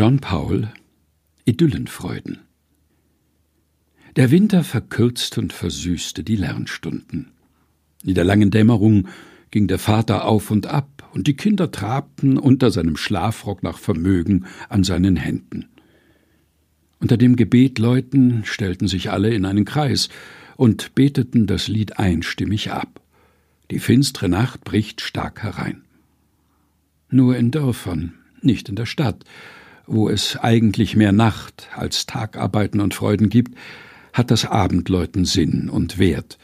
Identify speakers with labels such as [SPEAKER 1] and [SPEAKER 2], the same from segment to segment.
[SPEAKER 1] Jean Paul Idyllenfreuden Der Winter verkürzte und versüßte die Lernstunden. In der langen Dämmerung ging der Vater auf und ab, und die Kinder trabten unter seinem Schlafrock nach Vermögen an seinen Händen. Unter dem Gebetläuten stellten sich alle in einen Kreis und beteten das Lied einstimmig ab. Die finstere Nacht bricht stark herein. Nur in Dörfern, nicht in der Stadt, wo es eigentlich mehr Nacht als Tagarbeiten und Freuden gibt, hat das Abendläuten Sinn und Wert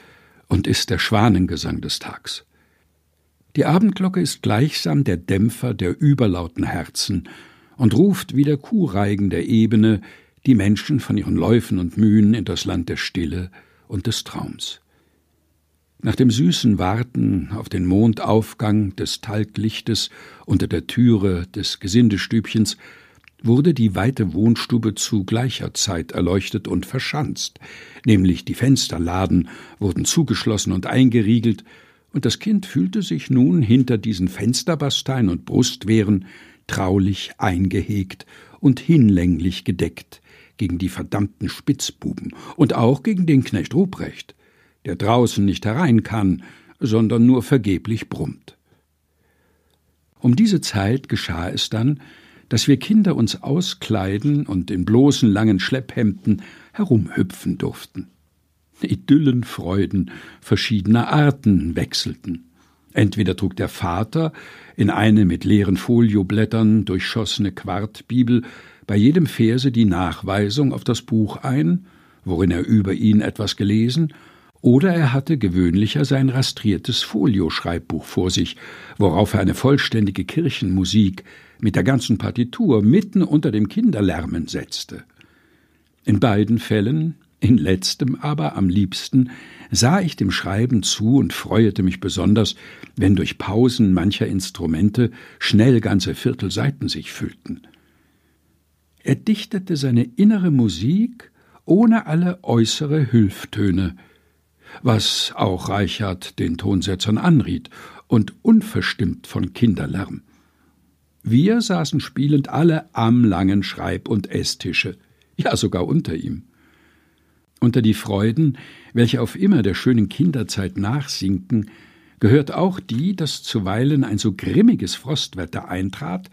[SPEAKER 1] und ist der Schwanengesang des Tags. Die Abendglocke ist gleichsam der Dämpfer der überlauten Herzen und ruft wie der Kuhreigen der Ebene die Menschen von ihren Läufen und Mühen in das Land der Stille und des Traums. Nach dem süßen Warten auf den Mondaufgang des Talglichtes unter der Türe des Gesindestübchens wurde die weite Wohnstube zu gleicher Zeit erleuchtet und verschanzt, nämlich die Fensterladen wurden zugeschlossen und eingeriegelt, und das Kind fühlte sich nun hinter diesen Fensterbasteien und Brustwehren traulich eingehegt und hinlänglich gedeckt gegen die verdammten Spitzbuben und auch gegen den Knecht Ruprecht, der draußen nicht herein kann, sondern nur vergeblich brummt. Um diese Zeit geschah es dann, dass wir Kinder uns auskleiden und in bloßen langen Schlepphemden herumhüpfen durften. Idyllenfreuden verschiedener Arten wechselten. Entweder trug der Vater in eine mit leeren Folioblättern durchschossene Quartbibel bei jedem Verse die Nachweisung auf das Buch ein, worin er über ihn etwas gelesen, oder er hatte gewöhnlicher sein rastriertes Folioschreibbuch vor sich, worauf er eine vollständige Kirchenmusik mit der ganzen Partitur mitten unter dem Kinderlärmen setzte. In beiden Fällen in letztem aber am liebsten sah ich dem Schreiben zu und freuete mich besonders, wenn durch Pausen mancher Instrumente schnell ganze Viertelseiten sich füllten. Er dichtete seine innere Musik ohne alle äußere Hülftöne, was auch Reichard den Tonsetzern anriet, und unverstimmt von Kinderlärm. Wir saßen spielend alle am langen Schreib- und Esstische, ja sogar unter ihm. Unter die Freuden, welche auf immer der schönen Kinderzeit nachsinken, gehört auch die, dass zuweilen ein so grimmiges Frostwetter eintrat,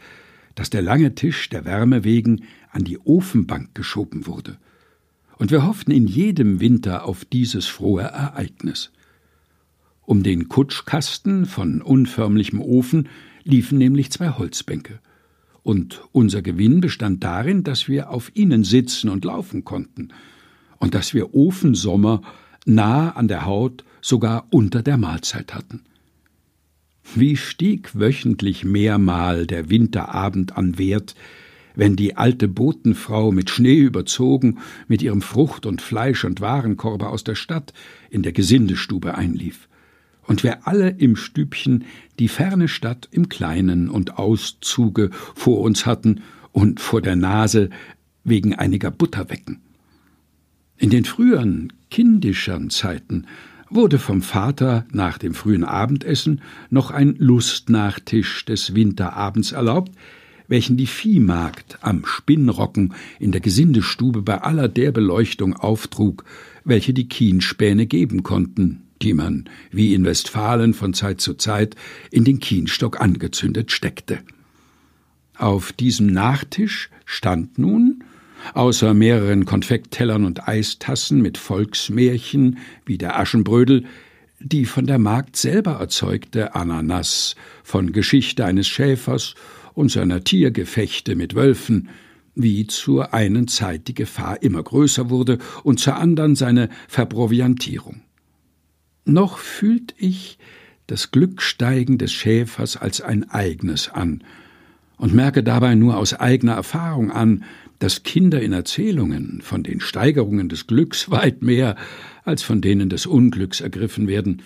[SPEAKER 1] dass der lange Tisch der Wärme wegen an die Ofenbank geschoben wurde. Und wir hofften in jedem Winter auf dieses frohe Ereignis. Um den Kutschkasten von unförmlichem Ofen liefen nämlich zwei Holzbänke. Und unser Gewinn bestand darin, dass wir auf ihnen sitzen und laufen konnten – und dass wir Ofensommer nah an der Haut sogar unter der Mahlzeit hatten. Wie stieg wöchentlich mehrmal der Winterabend an Wert, wenn die alte Botenfrau mit Schnee überzogen mit ihrem Frucht und Fleisch und Warenkorbe aus der Stadt in der Gesindestube einlief, und wir alle im Stübchen die ferne Stadt im Kleinen und Auszuge vor uns hatten und vor der Nase wegen einiger Butterwecken. In den früheren, kindischeren Zeiten wurde vom Vater nach dem frühen Abendessen noch ein Lustnachtisch des Winterabends erlaubt, welchen die Viehmagd am Spinnrocken in der Gesindestube bei aller der Beleuchtung auftrug, welche die Kienspäne geben konnten, die man, wie in Westfalen von Zeit zu Zeit, in den Kienstock angezündet steckte. Auf diesem Nachtisch stand nun Außer mehreren Konfekttellern und Eistassen mit Volksmärchen wie der Aschenbrödel, die von der Magd selber erzeugte Ananas, von Geschichte eines Schäfers und seiner Tiergefechte mit Wölfen, wie zur einen Zeit die Gefahr immer größer wurde und zur anderen seine Verproviantierung. Noch fühlt ich das Glücksteigen des Schäfers als ein eigenes an und merke dabei nur aus eigener Erfahrung an, dass Kinder in Erzählungen von den Steigerungen des Glücks weit mehr als von denen des Unglücks ergriffen werden,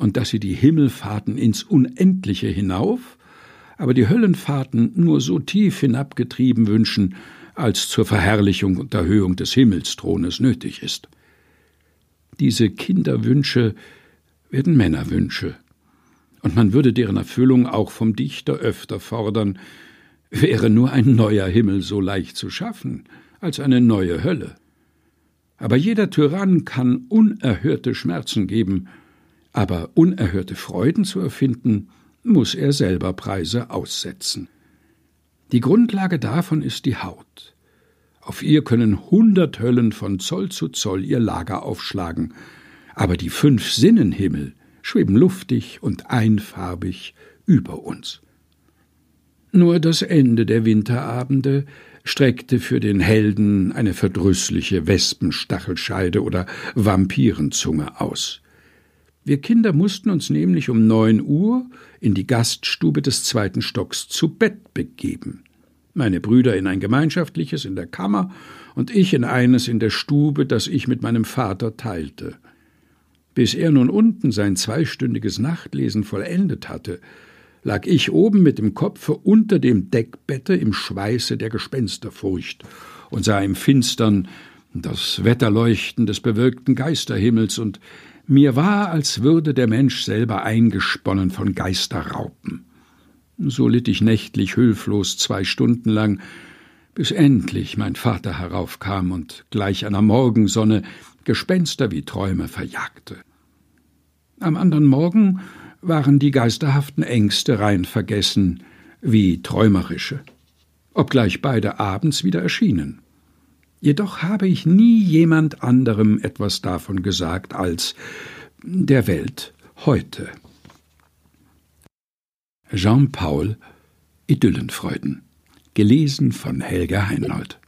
[SPEAKER 1] und dass sie die Himmelfahrten ins Unendliche hinauf, aber die Höllenfahrten nur so tief hinabgetrieben wünschen, als zur Verherrlichung und Erhöhung des Himmelsthrones nötig ist. Diese Kinderwünsche werden Männerwünsche, und man würde deren Erfüllung auch vom Dichter öfter fordern, Wäre nur ein neuer Himmel so leicht zu schaffen, als eine neue Hölle. Aber jeder Tyrann kann unerhörte Schmerzen geben, aber unerhörte Freuden zu erfinden, muss er selber Preise aussetzen. Die Grundlage davon ist die Haut. Auf ihr können hundert Höllen von Zoll zu Zoll ihr Lager aufschlagen, aber die fünf Sinnenhimmel schweben luftig und einfarbig über uns. Nur das Ende der Winterabende streckte für den Helden eine verdrüßliche Wespenstachelscheide oder Vampirenzunge aus. Wir Kinder mussten uns nämlich um neun Uhr in die Gaststube des zweiten Stocks zu Bett begeben. Meine Brüder in ein gemeinschaftliches in der Kammer und ich in eines in der Stube, das ich mit meinem Vater teilte. Bis er nun unten sein zweistündiges Nachtlesen vollendet hatte, lag ich oben mit dem Kopfe unter dem Deckbette im Schweiße der Gespensterfurcht und sah im Finstern das Wetterleuchten des bewölkten Geisterhimmels, und mir war, als würde der Mensch selber eingesponnen von Geisterraupen. So litt ich nächtlich hülflos zwei Stunden lang, bis endlich mein Vater heraufkam und gleich einer Morgensonne Gespenster wie Träume verjagte. Am anderen Morgen waren die geisterhaften Ängste rein vergessen, wie träumerische, obgleich beide abends wieder erschienen. Jedoch habe ich nie jemand anderem etwas davon gesagt als der Welt heute. Jean Paul Idyllenfreuden gelesen von Helga Heinold